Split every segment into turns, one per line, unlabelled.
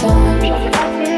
Don't.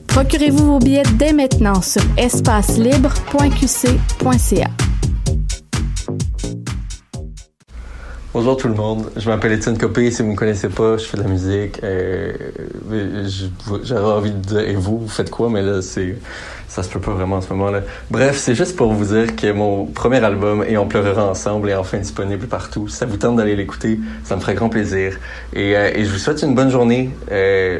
Procurez-vous vos billets dès maintenant sur espacelibre.qc.ca.
Bonjour tout le monde, je m'appelle Étienne Copé, si vous ne me connaissez pas, je fais de la musique. Euh, J'aurais envie de dire, et vous, vous faites quoi? Mais là, c'est ça se peut pas vraiment en ce moment-là. Bref, c'est juste pour vous dire que mon premier album, Et on pleurera ensemble, est enfin disponible partout. Si ça vous tente d'aller l'écouter, ça me ferait grand plaisir. Et, euh, je vous souhaite une bonne journée. Euh,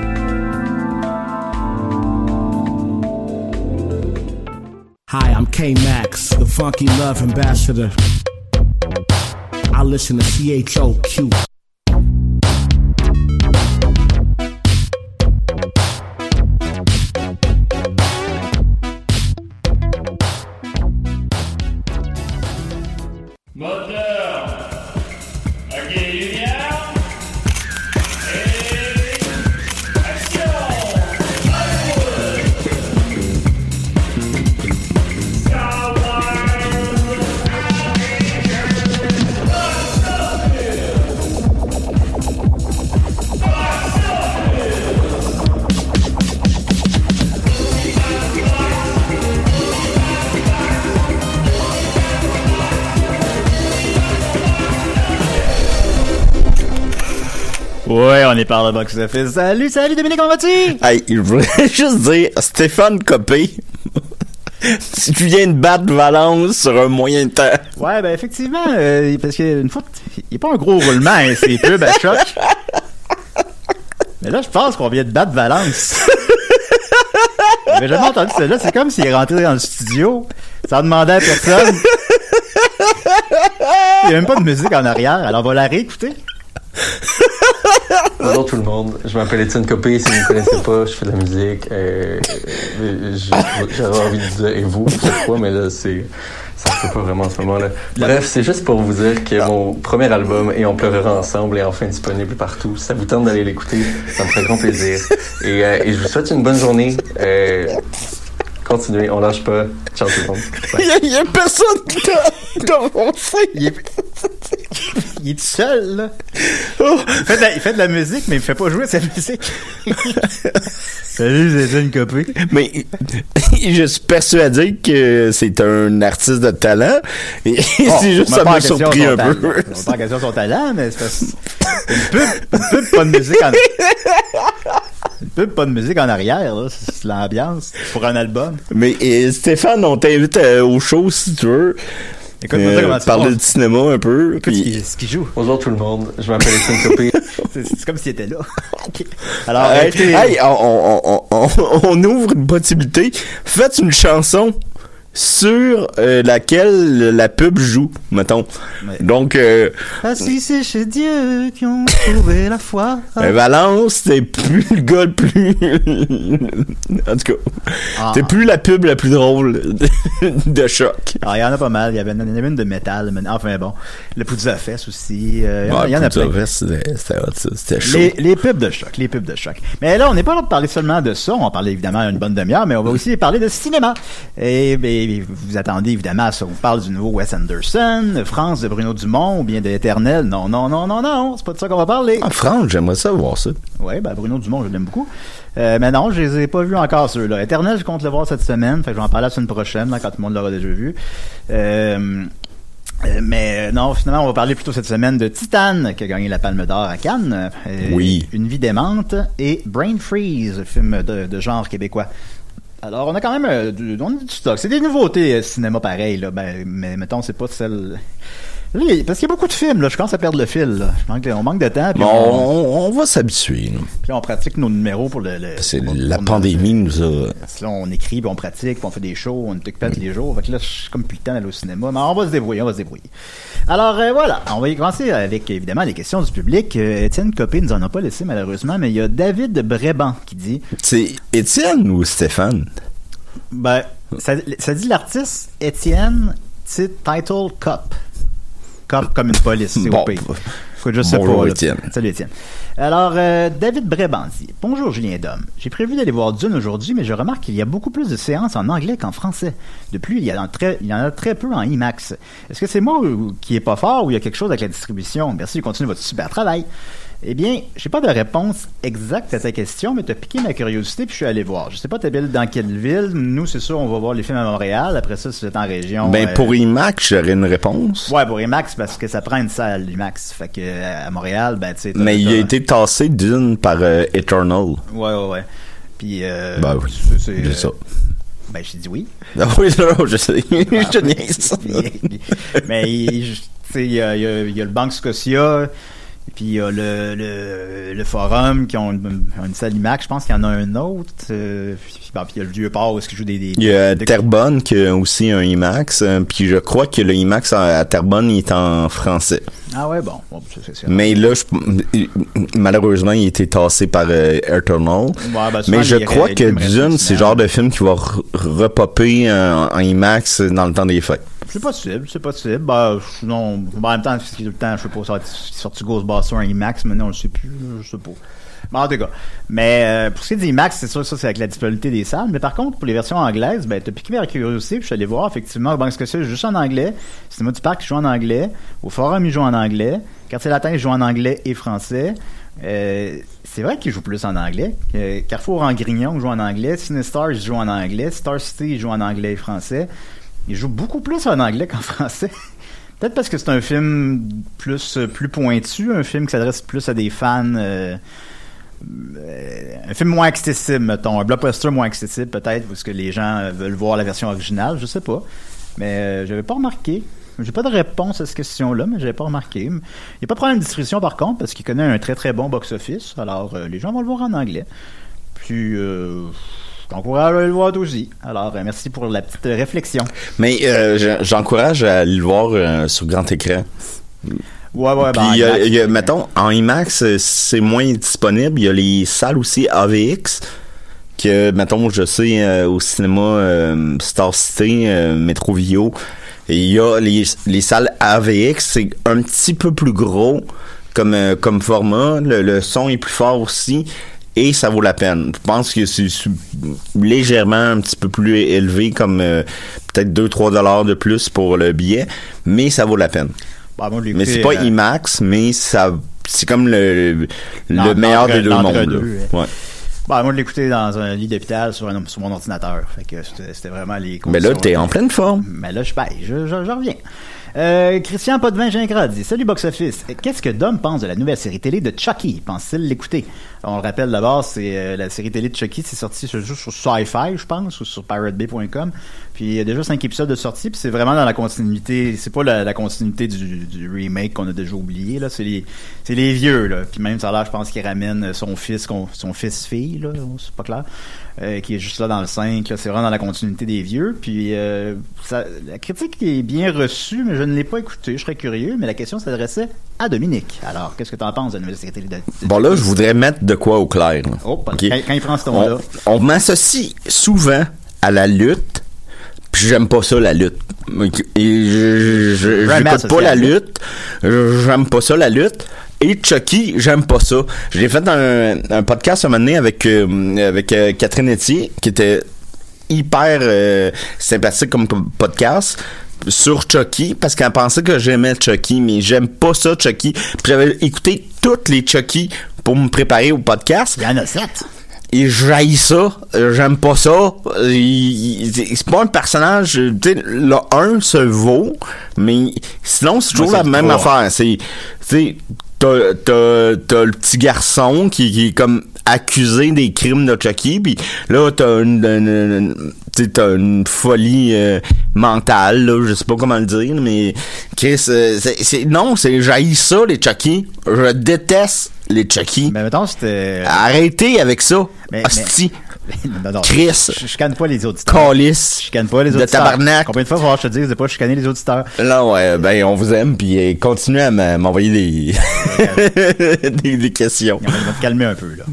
Hi, I'm K Max, the funky love ambassador. I listen to CHOQ.
Ouais, on est par le box office. Salut, salut Dominique, comment vas-tu?
Hey, je voulais juste dire, Stéphane Copé, tu viens de battre Valence sur un moyen temps.
Ouais, ben effectivement, euh, parce qu'une fois, il n'y a pas un gros roulement, hein, c'est pub à choc. Mais là, je pense qu'on vient de battre Valence. J'avais jamais entendu ça. Là, c'est comme s'il est rentré dans le studio sans demander à personne. Il n'y a même pas de musique en arrière, alors on va la réécouter.
Bonjour tout le monde, je m'appelle Étienne Copé, si vous ne me connaissez pas, je fais de la musique. Euh, euh, J'aurais envie de dire, et vous, vous faites quoi? Mais là, c'est ça se peut pas vraiment en ce moment-là. Bref, c'est juste pour vous dire que mon premier album, Et on pleurera ensemble, est enfin disponible partout. Si ça vous tente d'aller l'écouter, ça me ferait grand plaisir. Et, euh, et je vous souhaite une bonne journée. Euh, continuez, on lâche pas. Ciao tout le monde.
Il y, a personne dans, dans mon
Il est, il est tout seul, là. Il, fait de la, il fait de la musique, mais il fait pas jouer sa musique. Salut, c'est une copie.
Mais je suis persuadé que c'est un artiste de talent. Et c'est juste ça m'a surpris un peu.
On pas en question son talent, mais c'est une pub, une pub pas de musique en pub pas de musique en arrière, là. C'est l'ambiance pour un album.
Mais et Stéphane, on t'invite euh, au show si tu veux.
Écoute,
Euh,
comment tu
parler
penses?
de cinéma un peu.
Écoute ce
puis-
qu'il ce qu'il joue.
Bonjour tout le monde, je m'appelle Étienne Copé.
C'est comme s'il était là. Alors,
Hey,
écoutez-
hey, on, on, on, on- on ouvre une possibilité. Faites une chanson sur euh, laquelle la pub joue, mettons. Donc, euh,
Assis c'est chez Dieu qui ont trouvé la foi.
euh, Valence, c'est plus le gars le plus... en tout cas,
Ah.
c'est plus la pub la plus drôle de, choc.
Ah, il y en a pas mal. Il y avait une, une de métal. mais- Enfin bon, le Poudre Fest aussi. euh, il y en a- il y en a plein.
C'était chaud.
Les, les pubs de choc, les pubs de choc. Mais là, on n'est pas là pour parler seulement de ça. On va parler évidemment une bonne demi-heure, mais on va aussi parler de cinéma. Et, vous attendez évidemment à ce qu'on parle du nouveau Wes Anderson, France de Bruno Dumont ou bien de Éternel. Non, non, non, non, non. C'est pas de ça qu'on va parler.
En France, j'aimerais ça voir ça.
Oui, ben Bruno Dumont, je l'aime beaucoup. Euh, mais non, je les ai pas vus encore ceux-là. Éternel, je compte le voir cette semaine. Fait que je vais en parler la semaine prochaine, là, quand tout le monde l'aura déjà vu. Euh, euh, mais non, finalement, on va parler plutôt cette semaine de Titan, qui a gagné la Palme d'Or à Cannes. Euh,
Oui.
Une vie démente et Brain Freeze, film de, de genre québécois. Alors, on a quand même euh, du, on stock. C'est des nouveautés euh, cinéma pareil, là. Ben, mais mettons, c'est pas celle. Là, parce qu'il y a beaucoup de films, là. Je commence à perdre le fil, là. Je manque de- on manque de temps.
Bon,
on,
on, on va s'habituer.
puis on pratique nos numéros pour le. le-
C'est
pour-
la
pour
pandémie nous a...
Parce que là, on écrit, puis on pratique, puis on fait des shows, on est occupé tous les jours. Fait que là, je suis comme plus le temps d'aller au cinéma. Mais on va se débrouiller, on va se débrouiller. Alors, euh, voilà. On va y commencer avec, évidemment, les questions du public. Euh, Étienne Copé nous en a pas laissé, malheureusement, mais il y a David Bréban qui dit
C'est Étienne ou Stéphane?
Ben, ça, ça dit l'artiste Étienne ti- Title Cop. Cop comme une police, c'est
Bon.
au pays. Écoute, je sais
Bonjour,
pas.
Étienne.
Salut Étienne. Alors, euh, David Bréban dit Bonjour Julien Dom. J'ai prévu d'aller voir Dune aujourd'hui, mais je remarque qu'il y a beaucoup plus de séances en anglais qu'en français. De plus, il y, en a très, il y en a très peu en IMAX. Est-ce que c'est moi qui est pas fort ou il y a quelque chose avec la distribution? Merci, continuez votre super travail. Eh bien, j'ai pas de réponse exacte à ta question, mais t'as piqué ma curiosité puis je suis allé voir. Je sais pas t'habites dans quelle ville. Nous, c'est sûr, on va voir les films à Montréal. Après ça, si vous êtes en région.
Ben,
euh,
pour IMAX, j'aurais une réponse.
Ouais, pour IMAX, parce que ça prend une salle IMAX. Fait que euh, à Montréal, ben, tu sais.
Mais il a été tassé d'une par euh, Eternal.
Ouais, ouais, ouais. Puis. Euh,
Ben oui,
c'est-
ça.
Ben, j'ai dit oui.
Ah oui, non, je sais. je te niaise.
Mais il je- tu sais, il y a, il y a- il y a le Banque Scotia, puis il y a le, le, le Forum qui ont une, salle IMAX. Je pense qu'il y en a un autre. euh, puis, bon, puis il y a le Vieux-Port où est-ce jouent des... des
Il y a Terrebonne qui a aussi un IMAX, euh, puis je crois que le IMAX à, à Terrebonne il est en français.
Ah ouais, bon. bon c'est-
Mais là, je- malheureusement, il a été tassé par euh, Eternal.
Ouais, ben,
Mais je crois que Dune, c'est le genre de film qui va re- repopper euh, en IMAX dans le temps des fêtes.
C'est possible, c'est possible. Ben, non, ben, en même temps, c'est tout le temps, je sais pas, ça a sorti Ghostbusters en IMAX, mais non, je sais plus, je sais pas. Mais en tout cas. Mais euh, pour ce qui est d'IMAX, c'est sûr, ça, c'est avec la disponibilité des salles. Mais par contre, pour les versions anglaises, ben, t'as piqué ma curiosité, puis je suis allé voir, effectivement, au Banque Scotia, juste en anglais. Cinéma du Parc, joue en anglais. Au Forum, il joue en anglais. Quartier Latin, il joue en anglais et français. Euh, c'est vrai qu'il joue plus en anglais. Carrefour en Grignon joue en anglais. Cinestar, il joue en anglais. Star City, il joue en anglais et français. Il joue beaucoup plus en anglais qu'en français. Peut-être parce que c'est un film plus euh, plus pointu, un film qui s'adresse plus à des fans. euh, euh, un film moins accessible, mettons, un blockbuster moins accessible peut-être, parce que les gens veulent voir la version originale, je sais pas. Mais euh, j'avais pas remarqué. J'ai pas de réponse à cette question-là, mais j'avais pas remarqué. Il n'y a pas de problème de distribution par contre, parce qu'il connaît un très très bon box-office. Alors les gens vont le voir en anglais. Puis t'encourage à aller le voir aussi. Alors euh, merci pour la petite réflexion.
Mais euh, je- j'encourage à aller le voir euh, sur grand écran.
Ouais, ouais,
Puis,
ben,
y a-
IMAX,
il y a- mettons, en IMAX, euh, c'est moins disponible. Il y a les salles aussi AVX, que, mettons, je sais, euh, au cinéma euh, Star City, euh, Metro Vio, il y a les, les salles AVX, c'est un petit peu plus gros comme, euh, comme format. Le, le son est plus fort aussi. Et ça vaut la peine. Je pense que c'est légèrement un petit peu plus élevé, comme euh, peut-être 2-3 dollars de plus pour le billet, mais ça vaut la peine.
ben, moi,
Mais c'est pas
euh,
IMAX, mais ça, c'est comme le, le meilleur des deux mondes. Ouais.
Ben, moi, je dans un lit d'hôpital sur, un- sur mon ordinateur. Fait que c'était vraiment les
Mais là, t'es en pleine forme.
Mais là, je, ben, je, je, je reviens. Euh, Christian Potvin Gingras dit Salut Box Office. Qu'est-ce que Dom pense de la nouvelle série télé de Chucky? Pense-t-il l'écouter? On le rappelle d'abord, c'est euh, la série télé de Chucky, c'est sorti sur, sur Sci-Fi, je pense, ou sur piratebay.com. Puis il y a déjà cinq épisodes de sortie, puis c'est vraiment dans la continuité. C'est pas la, continuité du, remake qu'on a déjà oublié là. C'est les, c'est les vieux là. Puis même ça l'air, je pense qu'il ramène son fils, son fils fille là, c'est pas clair. Euh, qui est juste là dans le 5. là. C'est vraiment dans la continuité des vieux. Puis euh, ça- la critique est bien reçue, mais je ne l'ai pas écoutée. Je serais curieux, mais la question s'adressait à Dominique. Alors, qu'est-ce que tu en penses de la nouvelle télé de, de-
Bon, là, je voudrais mettre de quoi au clair. là.
Oh, quand, quand il prend ce ton-là.
On, on m'associe souvent à la lutte, puis j'aime pas ça, la lutte. Et je, je, je-
associé
pas la lutte. Je- J'aime pas ça, la lutte. Et Chucky, j'aime pas ça. J'ai fait un, un podcast un moment donné avec, euh, avec euh, Catherine Etier, qui était hyper euh, sympathique comme po- podcast sur Chucky parce qu'elle pensait que j'aimais Chucky mais j'aime pas ça Chucky j'avais écouté toutes les Chucky pour me préparer au podcast
Il y en a sept.
et j'haïs ça, j'aime pas ça. C'est pas un personnage, tu sais, le 1 se vaut, mais sinon c'est toujours
Moi,
la même affaire. C'est, tu sais, t'as, t'as, t'as le petit garçon qui, qui est comme accusé des crimes de Chucky, puis là t'as une, une- une- une folie euh, mentale, là, je sais pas comment le dire, mais Chris, euh, c'est, c'est- non, c'est j'haïs ça les Chucky, je déteste les Chucky.
Mais mettons, c'était.
Arrêtez avec ça.
Mais-
Hostie.
Non, non,
Chris.
Je, je chicane pas les auditeurs.
Calice.
Je chicane pas les
De
auditeurs.
tabarnak.
Combien de fois falloir que je te dise de pas chicaner les auditeurs?
Là, ouais, ben, on vous aime, puis euh, continuez à m'envoyer des... des, des questions.
On va te calmer un peu, là.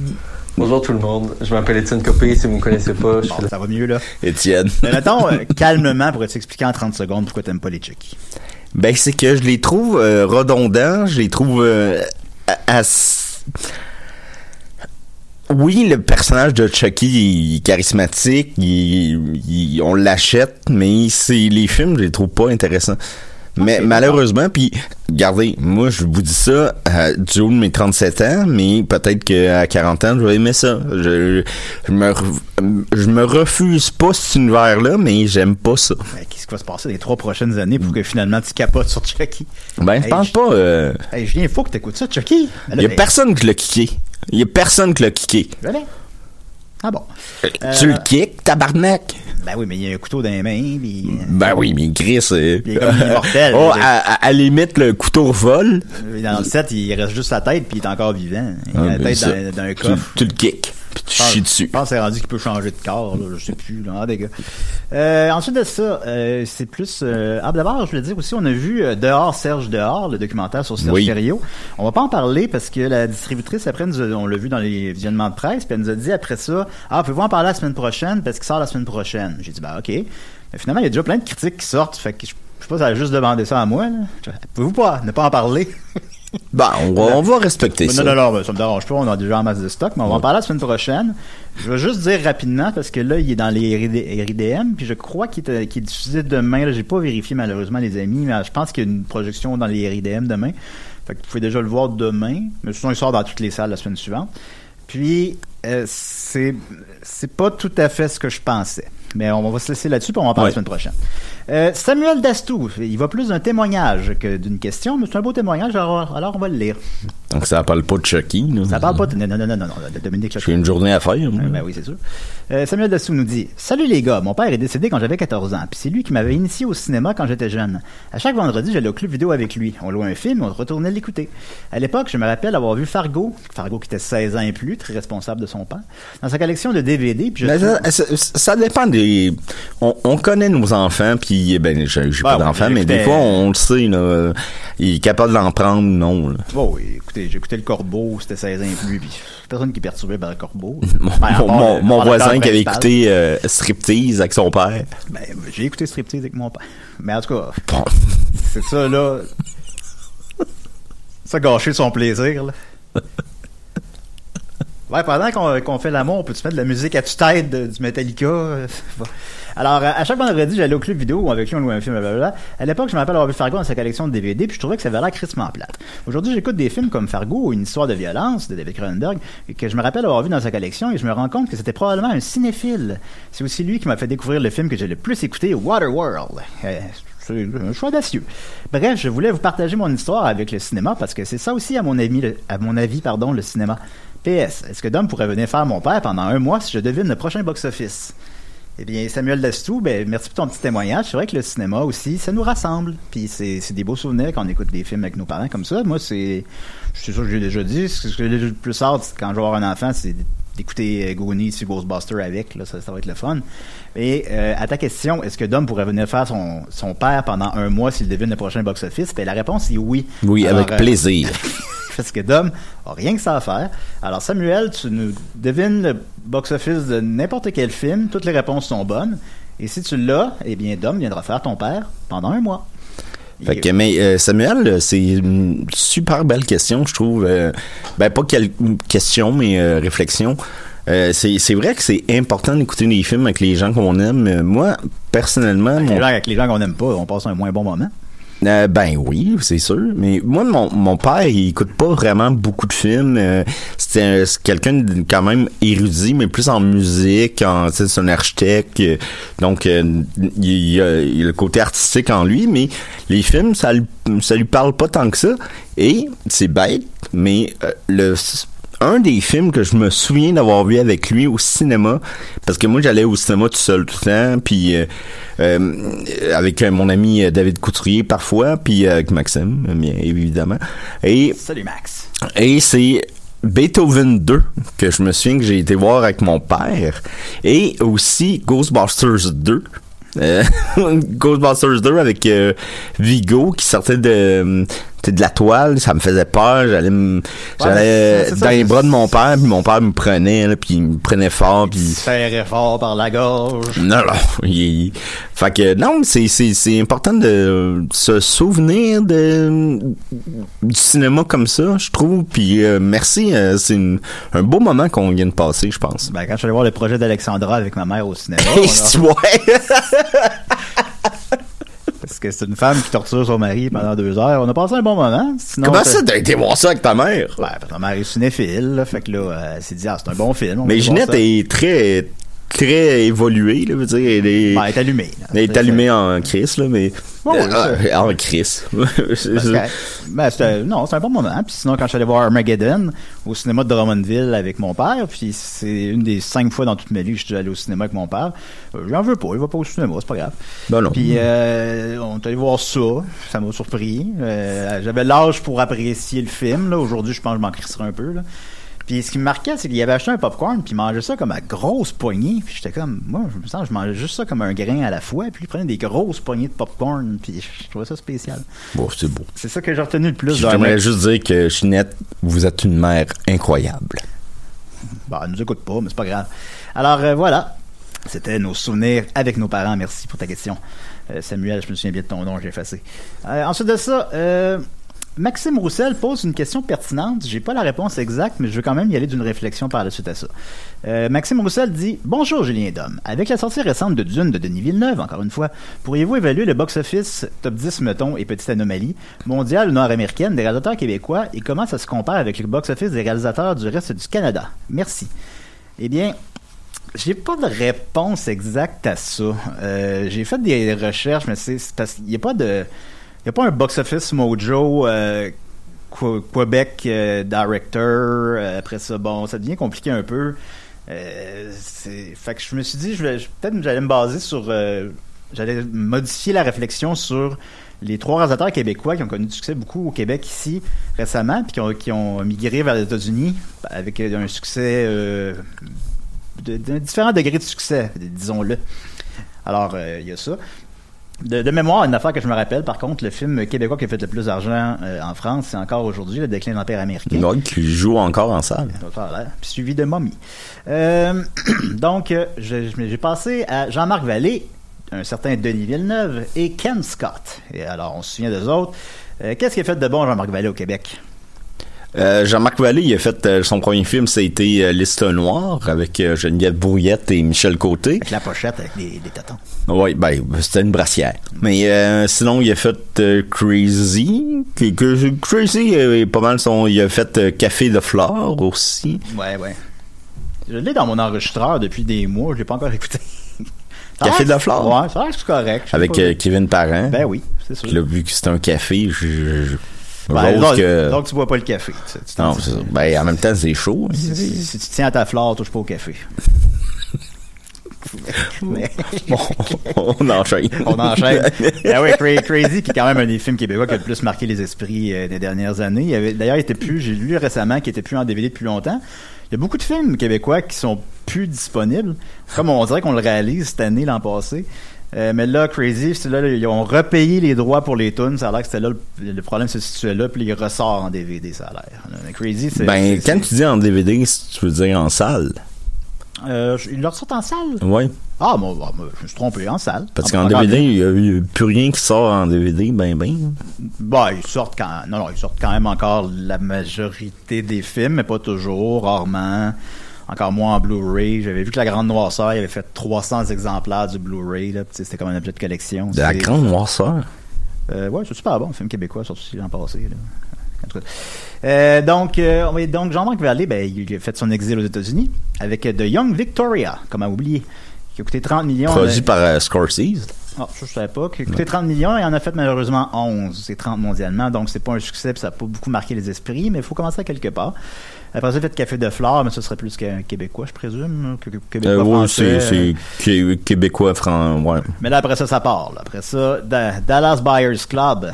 Bonjour tout le monde, je m'appelle Étienne Copé, si vous me connaissez pas, je
Bon,
de
ça va mieux, là.
Étienne.
Mais mettons, euh, calmement, pour t'expliquer en 30 secondes pourquoi t'aimes pas les Chucky.
Ben, c'est que je les trouve euh, redondants, je les trouve euh, à- à- Oui, le personnage de Chucky est charismatique, il- on l'achète, mais c'est les films, je les trouve pas intéressants. Mais malheureusement, puis regardez, moi je vous dis ça euh, du haut de mes 37 ans, mais peut-être qu'à 40 ans, je vais aimer ça. Je, je me je me refuse pas cet univers-là, mais j'aime pas ça.
Ben, Qu'est-ce qui va se passer les trois prochaines années pour que finalement tu capotes sur Chucky?
Ben, je pense pas... euh,
Hey, Julien, il faut que t'écoutes ça, Chucky.
Il y a
ben,
personne qui l'a kické. Il y a personne qui l'a kické.
Ah bon.
Tu
Euh,
le kicks, tabarnak?
Ben oui, mais il y a un couteau dans les mains, puis... euh,
Ben oui, mais Chris... euh,
Il est comme immortel.
oh,
Je-
à, à- limite, le couteau vole.
euh, Dans le set, il reste juste la tête, puis il est encore vivant. Il
Ah,
a la
ben
tête
ça,
dans, dans un
Tu,
coffre.
tu le kicks, puis tu
Je pense-
chies dessus.
Je pense que c'est rendu qu'il peut changer de corps, là, je sais plus, là, ah, des gars. Euh, ensuite de ça, euh, c'est plus... Euh, ah, d'abord, je voulais dire aussi, on a vu euh, Dehors, Serge Dehors, le documentaire sur Serge
Oui.
Thériault. On va pas en parler parce que la distributrice, après, nous a- on l'a vu dans les visionnements de presse, puis elle nous a dit après ça, ah, pouvez-vous en parler la semaine prochaine parce qu'il sort la semaine prochaine. J'ai dit, bah, ok. Mais finalement, il y a déjà plein de critiques qui sortent, fait que je, je sais pas elle a juste demandé ça à moi, là. Pouvez-vous pas ne pas en parler?
Ben, on va, on va respecter
Non,
ça.
non, non, ben, ça me dérange pas, on a déjà en masse de stock, mais on va en parler la semaine prochaine. Je vais juste dire rapidement, parce que là, il est dans les RIDM, puis je crois qu'il est, qu'il est diffusé demain. Là, j'ai pas vérifié malheureusement les amis, mais je pense qu'il y a une projection dans les RIDM demain. Fait que vous pouvez déjà le voir demain, mais sinon il sort dans toutes les salles la semaine suivante. Puis euh, c'est c'est pas tout à fait ce que je pensais. Mais on va se laisser là-dessus, puis on va en parler
Ouais.
la semaine prochaine. Euh, Samuel Dastou, il va plus d'un témoignage que d'une question, mais c'est un beau témoignage, alors, alors on va le lire.
Donc, ça parle pas de Chucky. là.
Ça parle pas de... Non, non, non, non, non, de Dominique
J'ai
Chacun.
une journée à faire. moi.
Ben oui, c'est sûr. Euh, Samuel Dessou nous dit Salut les gars, mon père est décédé quand j'avais 14 ans, puis c'est lui qui m'avait initié au cinéma quand j'étais jeune. À chaque vendredi, j'allais au club vidéo avec lui. On louait un film, on retournait l'écouter. À l'époque, je me rappelle avoir vu Fargo, Fargo qui était 16 ans et plus, très responsable de son père, dans sa collection de DVD, puis je
Mais
trouve-
ça, ça- ça dépend des. On, on connaît nos enfants, puis ben j'ai
Ben
pas d'enfants, mais des fois on le sait là, euh, il est capable d'en prendre ou non. là.
Bon, oui, écoutez, j'écoutais le Corbeau, c'était 16 ans et plus, puis personne qui est perturbé par le Corbeau.
Mon,
Ben,
mon-
le-
mon voisin qui avait écouté euh, Striptease avec son père.
Ben, j'ai écouté Striptease avec mon père. Mais en tout cas, c'est ça, là. Ça a gâché son plaisir, là. Ouais, pendant qu'on fait l'amour, on peut-tu mettre de la musique à tue-tête du Metallica? Alors, à chaque vendredi, j'allais au club vidéo où avec lui on louait un film, blablabla. À l'époque, je me rappelle avoir vu Fargo dans sa collection de DVD, puis je trouvais que ça avait l'air crissement plate. Aujourd'hui, j'écoute des films comme Fargo ou Une histoire de violence de David Cronenberg, que je me rappelle avoir vu dans sa collection, et je me rends compte que c'était probablement un cinéphile. C'est aussi lui qui m'a fait découvrir le film que j'ai le plus écouté, Waterworld. Euh, c'est un choix audacieux. Bref, je voulais vous partager mon histoire avec le cinéma parce que c'est ça aussi, à mon avis, le, à mon avis, pardon, le cinéma. PS, est-ce que Dom pourrait venir faire mon père pendant un mois si je devine le prochain box-office? Eh bien, Samuel Dastou, ben, merci pour ton petit témoignage. C'est vrai que le cinéma aussi, ça nous rassemble. Puis c'est, c'est des beaux souvenirs quand on écoute des films avec nos parents comme ça. Moi, c'est, c'est ça que j'ai déjà dit. Ce que j'ai le plus hâte quand je vais avoir un enfant, c'est d'écouter euh, Goonies ou Ghostbuster avec. Là, ça, ça va être le fun. Et euh, à ta question, est-ce que Dom pourrait venir faire son, son père pendant un mois s'il devine le prochain box-office? Ben, la réponse est oui.
Oui,
Alors,
avec
euh,
plaisir.
parce que Dom a rien que ça à faire. Alors Samuel, tu nous devines le box-office de n'importe quel film, toutes les réponses sont bonnes. Et si tu l'as, eh bien Dom viendra faire ton père pendant un mois.
Fait que, mais euh, Samuel, c'est une super belle question, je trouve. Euh, ben pas quelle question, mais euh, réflexion. C'est vrai que c'est important d'écouter des films avec les gens qu'on aime. Moi, personnellement,
Avec
mon
les gens, avec les gens qu'on n'aime pas, on passe un moins bon moment.
Euh, ben oui, c'est sûr. Mais moi, mon, père, il écoute pas vraiment beaucoup de films. Euh, c'est quelqu'un quand même érudit, mais plus en musique. C'est un architecte. donc, euh, il, il a, le côté artistique en lui. Mais les films, ça, ça lui parle pas tant que ça. Et c'est bête, mais euh, le un des films que je me souviens d'avoir vu avec lui au cinéma, parce que moi j'allais au cinéma tout seul tout le temps, puis euh, euh, avec euh, mon ami euh, David Couturier parfois, puis euh, avec Maxime, bien évidemment. Et,
Salut Max.
et c'est Beethoven 2 que je me souviens que j'ai été voir avec mon père, et aussi Ghostbusters 2. Euh, Ghostbusters 2 avec Vigo qui sortait de euh, de la toile, ça me faisait peur, j'allais me- j'allais
ça,
dans les bras de mon père, puis mon père me prenait là, puis il me prenait fort
Il
puis
serrait fort par la gorge.
non, non. il- Fait que, non, c'est, c'est, c'est important de se souvenir de, du cinéma comme ça, je trouve. Puis, euh, merci. euh, c'est une- un beau moment qu'on vient de passer, je pense.
Ben, quand je suis allé voir le projet d'Alexandra avec ma mère au cinéma, on a-
ouais?
parce que c'est une femme qui torture son mari pendant deux heures, on a passé un bon moment. Sinon,
Comment
c'est-
ça, t'as été voir ça avec ta mère?
Ouais, parce que ma mère est cinéphile, là, fait que là, euh, s'est dit, ah, c'est un bon film.
Mais Ginette est très, très évoluée, là, veut dire, elle est,
Ben, elle est allumée. là.
elle est allumée en crise, là, mais, Euh, en crise.
Ben, c'était, non, c'est un bon moment. Puis sinon, quand je suis allé voir Armageddon au cinéma de Drummondville avec mon père, puis c'est une des cinq fois dans toute ma vie que je suis allé au cinéma avec mon père. Euh, J'en veux pas, il va pas au cinéma, c'est pas grave.
Ben non.
Puis euh, on est allé voir ça, ça m'a surpris. Euh, J'avais l'âge pour apprécier le film. Là. Aujourd'hui, je pense que je m'en crisserai un peu. Là. Puis ce qui me marquait, c'est qu'il avait acheté un popcorn, puis il mangeait ça comme à grosse poignée. Puis j'étais comme, moi, je me sens, je mangeais juste ça comme un grain à la fois. Puis il prenait des grosses poignées de popcorn, puis je trouvais ça spécial.
Bon, c'est beau.
C'est ça que j'ai retenu le plus.
J'aimerais juste dire que Ginette, vous êtes une mère incroyable.
Bah, elle nous écoute pas, mais c'est pas grave. Alors euh, voilà, c'était nos souvenirs avec nos parents. Merci pour ta question. Euh, Samuel, je me souviens bien de ton nom, j'ai effacé. Euh, ensuite de ça, euh, Maxime Roussel pose une question pertinente. J'ai pas la réponse exacte, mais je veux quand même y aller d'une réflexion par la suite à ça. Euh, Maxime Roussel dit Bonjour Julien Dom. Avec la sortie récente de Dune de Denis Villeneuve, encore une fois, pourriez-vous évaluer le box-office top 10, mettons, et petite anomalie, mondiale ou nord-américaine des réalisateurs québécois et comment ça se compare avec le box-office des réalisateurs du reste du Canada Merci. Eh bien, j'ai pas de réponse exacte à ça. Euh, j'ai fait des recherches, mais c'est parce qu'il n'y a pas de. N'y a pas un box-office mojo euh, Québec euh, director. euh, après ça, bon, ça devient compliqué un peu. Euh, fait que je me suis dit, je vais peut-être j'allais me baser sur. j'allais modifier la réflexion sur les trois réalisateurs québécois qui ont connu du succès beaucoup au Québec ici récemment, puis qui ont, qui ont migré vers les États-Unis avec un succès euh, de, de différents degrés de succès, disons-le. Alors, il y a ça. De, de mémoire, une affaire que je me rappelle, par contre, le film québécois qui a fait le plus d'argent euh, en France, c'est encore aujourd'hui le déclin de l'Empire américain.
Ouais, qui joue encore en salle.
Puis suivi de Mommy. Euh, donc, euh, j'ai passé à Jean-Marc Vallée, un certain Denis Villeneuve et Ken Scott. Et alors, on se souvient d'eux autres. Euh, Qu'est-ce qu'il a fait de bon, Jean-Marc Vallée, au Québec?
Euh, Jean-Marc Vallée, il a fait euh, son premier film, ça a été euh, Liste Noire avec euh, Geneviève Brouillette et Michel Côté.
Avec la pochette, avec les, les tatons.
Oui, ben, c'était une brassière. Mais euh, sinon, il a fait Crazy. Que, que- Crazy est pas mal son. Il a fait Café de Flore aussi.
Ouais, ouais. Je l'ai dans mon enregistreur depuis des mois, je l'ai pas encore écouté.
Café de la Flore.
Ouais, ça c'est correct.
Avec Kevin Parent.
Ben oui, c'est sûr.
Là, vu que c'est un café, je-
Ben, donc,
que...
donc, tu bois pas le café. Tu-
non, c'est ça. Ben, en même temps, c'est chaud. hein.
si, si- si tu tiens à ta flore, touche pas au café. Mais-
Bon, on enchaîne.
On enchaîne. ah ouais, Cra- Crazy, qui est quand même un des films québécois qui a le plus marqué les esprits euh, des dernières années. Il y avait- D'ailleurs, il était plus, j'ai lu récemment qu'il était plus en DVD depuis longtemps. Il y a beaucoup de films québécois qui sont plus disponibles. Comme on dirait qu'on le réalise cette année, l'an passé. Euh, mais là, Crazy, c'est là, ils ont repayé les droits pour les tunes. Ça a l'air que c'était là, le, le problème se situait là, puis il ressort en DVD, ça a l'air. Crazy, c'est...
Ben, quand tu dis en DVD, tu veux dire en salle.
Euh, ils le ressortent en salle?
Oui.
Ah, moi, moi, je me suis trompé, en salle.
Parce
Ah,
qu'en DVD, il y a eu plus rien qui sort en DVD, ben, ben.
Bah, ils sortent quand non, non, ils sortent quand même encore la majorité des films, mais pas toujours, rarement. Encore moins en Blu-ray. J'avais vu que La Grande Noirceur, il avait fait 300 exemplaires du Blu-ray, là. C'était comme un objet de collection.
De la grande noirceur?
Euh, ouais, c'est super bon, un film québécois sorti l'an passé, là. Euh, donc, euh, donc Jean-Marc Vallée, ben, il a fait son exil aux États-Unis avec euh, The Young Victoria, comment oublier, qui a coûté 30 millions.
Produit
de-
par euh, Scorsese.
ah, ça, je savais pas. Qui a coûté 30 millions et en a fait malheureusement 11. C'est 30 mondialement, donc c'est pas un succès ça n'a pas beaucoup marqué les esprits, mais il faut commencer à quelque part. Après ça, fait Café de Flore, mais ce serait plus qu'un Québécois, je présume. que- que- Québécois
Euh, oui,
français.
c'est, qué- québécois, franc, ouais.
Mais là, après ça, ça part. là. Après ça, Da- Dallas Buyers Club,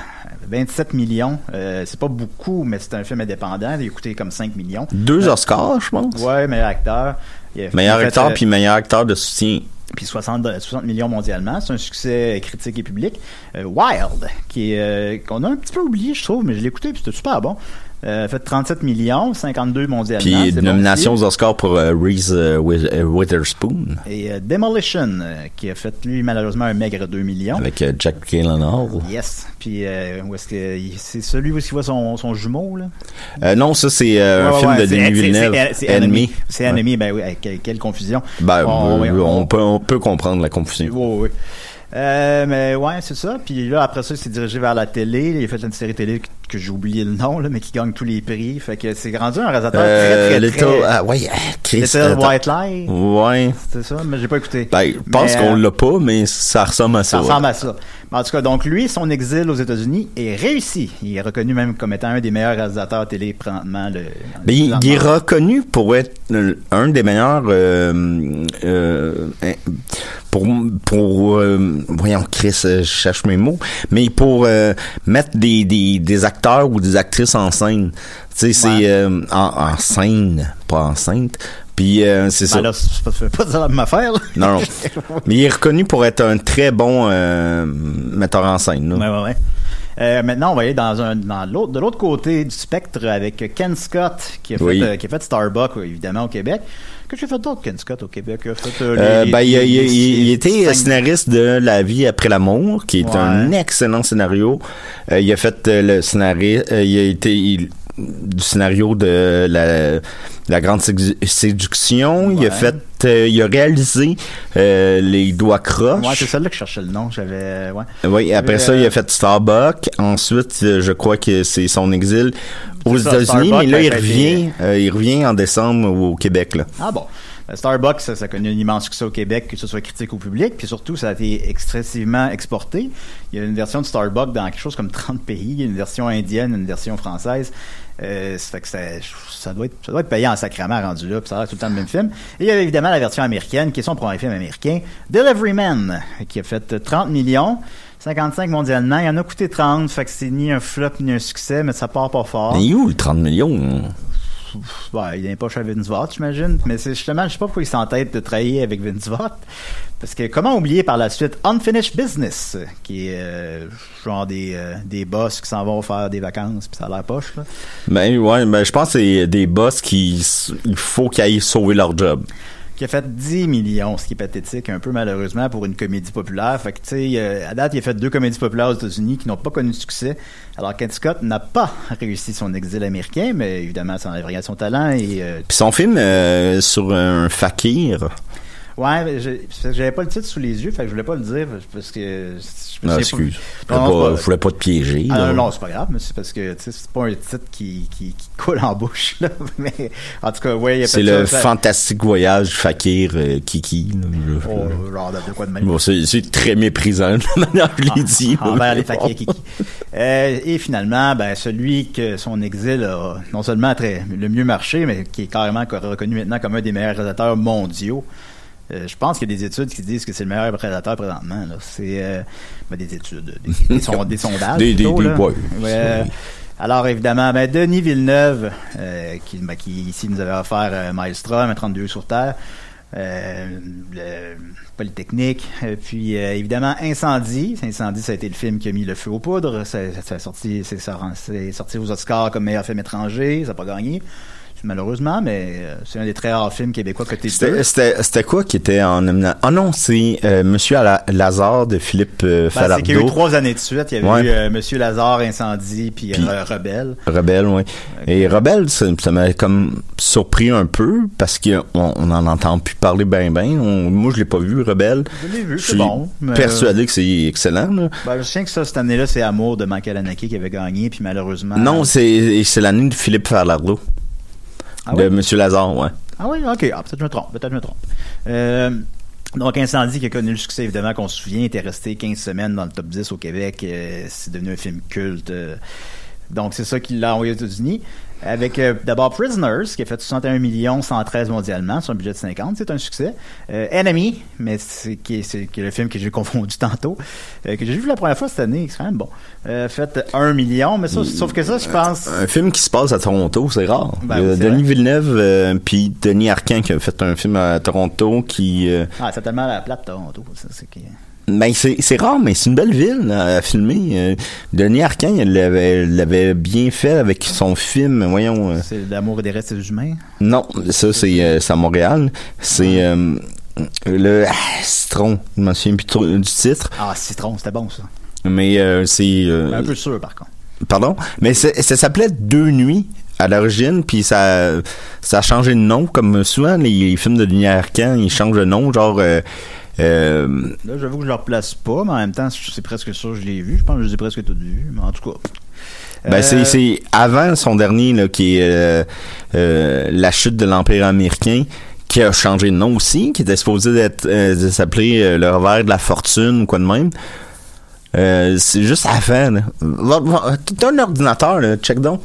27 millions. Euh, c'est pas beaucoup, mais c'est un film indépendant. Il a coûté comme 5 millions.
Deux Oscars, je pense.
Ouais, meilleur acteur.
Meilleur
fait,
acteur
euh,
puis meilleur acteur de soutien.
puis 60, 60 millions mondialement. C'est un succès critique et public. Euh, Wild, qui est, euh, qu'on a un petit peu oublié, je trouve, mais je l'ai écouté, puis c'était super bon. Euh, fait 37 millions, 52 mondialement.
Puis
bon
nomination aux Oscars pour euh, Reese euh, euh, Witherspoon
Et Demolition, qui a fait, lui, malheureusement, un maigre 2 millions.
avec Jack Gyllenhaal.
Yes. Puis, où est-ce que c'est celui où il voit son, son jumeau, là?
Non, ça c'est un
Ouais,
film
ouais,
de Denis
c'est-
Villeneuve.
c'est- C'est Enemy. C'est
Ouais.
Enemy, ben oui, quelle, quelle confusion.
Ben,
On-
on,
on-
peut, on peut comprendre la confusion.
Oui, oui. Euh, mais ouais, c'est ça. Puis là, après ça, il s'est dirigé vers la télé. Il a fait une série télé que, que j'ai oublié le nom, là, mais qui gagne tous les prix. Fait que c'est rendu un réalisateur
Euh,
très, très,
Little,
très...
ah, ouais, ah, Chris,
Little. White Lie.
Ouais.
C'est ça, mais j'ai pas écouté.
Ben, je pense qu'on
euh,
l'a pas, mais ça ressemble à ça.
Ça ressemble à ça. Mais en tout cas, donc lui, son exil aux États-Unis est réussi. Il est reconnu même comme étant un des meilleurs réalisateurs télé présentement. Le,
Mais il, il est reconnu pour être un des meilleurs euh, euh, pour pour euh, voyons Chris euh, je cherche mes mots mais pour euh, mettre des, des, des acteurs ou des actrices en scène tu sais c'est
Ouais.
euh, en, en scène pas enceinte puis euh, c'est
Ben
ça
là, pas, ça la même affaire. là.
non non mais il est reconnu pour être un très bon euh, metteur en scène là.
Ouais, ouais, ouais. Euh, maintenant, on va aller dans un, dans l'autre, de l'autre côté du spectre avec Ken Scott, qui a fait,
Oui.
qui a fait Starbucks, évidemment, au Québec. Que j'ai fait d'autre, Ken Scott, au Québec? Il a fait, euh,
Euh,
les-
ben, il, a- il a-
les-
il- il était
cinq-
scénariste de La vie après l'amour, qui est
Ouais.
un excellent scénario. Euh, il a fait euh, le scénario, euh, il a été il- du scénario de la, la grande Sédu- séduction. Il a fait, euh, il a réalisé euh, les doigts croches.
Ouais, c'est celle-là que je cherchais le nom. J'avais, ouais.
Oui, après
Euh,
ça, il a fait Starbucks. Ensuite, euh, je crois que c'est son exil aux États-Unis, mais là,
ben,
il revient, euh, il revient en décembre au Québec, là.
Ah bon. Euh, Starbucks, ça, ça a connu un immense succès au Québec, que ce soit critique ou public, puis surtout, ça a été excessivement exporté. Il y a une version de Starbucks dans quelque chose comme 30 pays, il y a une version indienne, une version française. Euh, ça fait que ça, ça doit être, ça doit être payant en sacrament rendu là, puis ça a tout le temps le même film. Et il y a évidemment la version américaine, qui est son premier film américain, Delivery Man, qui a fait 30 millions. 55 mondialement, il en a coûté 30, fait que c'est ni un flop ni un succès, mais ça part pas fort.
Mais où le 30 millions?
Ouais, il est pas chez Vince Vaughn, j'imagine. Mais c'est justement, je sais pas pourquoi il s'entête de travailler avec Vince Vaughn. Parce que comment oublier par la suite Unfinished Business, qui est euh, genre des, euh, des boss qui s'en vont faire des vacances, puis ça a l'air poche, là.
Ben ouais, ben je pense que c'est des boss qui il faut qu'ils aillent sauver leur job.
Qui a fait 10 millions, ce qui est pathétique un peu malheureusement pour une comédie populaire. Fait que tu sais, euh, à date, il a fait deux comédies populaires aux États-Unis qui n'ont pas connu de succès. Alors Ken Scott n'a pas réussi son exil américain, mais évidemment, ça n'enlève rien à son talent et euh,
Puis son film euh, sur un fakir.
Ouais, j'avais pas le titre sous les yeux, fait que je voulais pas le dire parce que
Non, excuse.
pas- Non, non,
pas,
c'est
je voulais pas te piéger.
Ah,
là.
non, non, c'est pas grave, mais c'est parce que c'est pas un titre qui, qui, qui coule en bouche. Là. Mais en tout cas, ouais, il y a
C'est le
ça,
fantastique voyage du fakir euh, Kiki.
Oh, genre de quoi de même.
Bon, c'est très méprisant que je l'ai dit.
Ah, envers les fakirs kiki. Euh, et finalement, ben, celui que son exil a non seulement très, le mieux marché, mais qui est carrément co- reconnu maintenant comme un des meilleurs réalisateurs mondiaux. Euh, je pense qu'il y a des études qui disent que c'est le meilleur réalisateur présentement. C'est euh, ben, des études, des, des, son- des sondages.
Des- des-
plutôt,
des-
là.
ouais.
Ouais. Alors évidemment, ben, Denis Villeneuve, euh, qui, ben, qui ici nous avait offert euh, Maelstrom, un 32 sur Terre, euh, le Polytechnique, euh, puis euh, évidemment Incendie. Incendie, ça a été le film qui a mis le feu aux poudres. Ça, ça a sorti, c'est sorti aux Oscars comme meilleur film étranger. Ça n'a pas gagné, malheureusement, mais euh, c'est un des très rares films québécois
C'était-
deux.
C'était c'était quoi qui était en? Ah non, c'est euh, Monsieur Lazare de Philippe euh,
Ben, c'est qu'il y a eu trois années de suite. Il y avait
Ouais.
eu euh, Monsieur Lazare, Incendie, puis,
Puis-
Re- Rebelle.
Rebelle, oui. Et Rebelle, ça, ça m'a comme surpris un peu parce qu'on on en entend plus parler ben ben. On- moi, je l'ai pas vu, Rebelle.
Je l'ai vu,
Je
c'est bon.
persuadé que c'est excellent. là.
Ben, je sais que ça, cette année-là, c'est Amour de Michael Haneke qui avait gagné, puis malheureusement...
Non, c'est c'est l'année de Philippe Falardeau.
Ah
de
ouais?
Monsieur Lazare, ouais.
Ah oui, ok. Ah, peut-être que je me trompe. Peut-être que je me trompe. Euh, donc, Incendie qui a connu le succès, évidemment, qu'on se souvient, était resté 15 semaines dans le top 10 au Québec. Euh, c'est devenu un film culte. Euh, donc, c'est ça qui l'a envoyé aux États-Unis. Avec euh, d'abord Prisoners, qui a fait 61 millions 113 mondialement, sur un budget de 50. C'est un succès. Euh, Enemy, mais c'est qui c'est qui est le film que j'ai confondu tantôt, euh, que j'ai vu la première fois cette année. C'est quand même bon. Fait 1 million, mais ça, sauf que ça, je pense...
Un film qui se passe à Toronto, c'est rare.
Ben oui, c'est
Denis
vrai.
Villeneuve puis Denis Arcand qui a fait un film à Toronto qui
Ah, c'est tellement la plate, Toronto. Ça, c'est qui...
ben c'est rare mais c'est une belle ville là, à filmer. Euh, Denis Arcand il l'avait l'avait bien fait avec son film, voyons. euh,
C'est l'amour et des restes humains?
non, ça c'est euh, à Montréal, c'est euh, le ah, citron, je me souviens plus trop du titre,
Ah, Citron, c'était bon, ça.
mais euh, c'est euh,
Un peu sûr, par contre.
Pardon? Mais ça s'appelait Deux Nuits à l'origine, puis ça, ça a changé de nom, comme souvent les, films de Denis Arcand, ils changent de nom, genre... Euh, euh,
Là, j'avoue que je le replace pas, mais en même temps, c'est presque sûr que je l'ai vu. Je pense que je les ai presque tous vus, mais en tout cas.
ben
Euh,
c'est- c'est avant son dernier, là, qui est euh, euh, La chute de l'Empire américain, qui a changé de nom aussi, qui était supposé d'être euh, de s'appeler euh, Le revers de la fortune ou quoi de même. Euh, c'est juste avant, là. Va- va- T'as un ordinateur, là, check donc.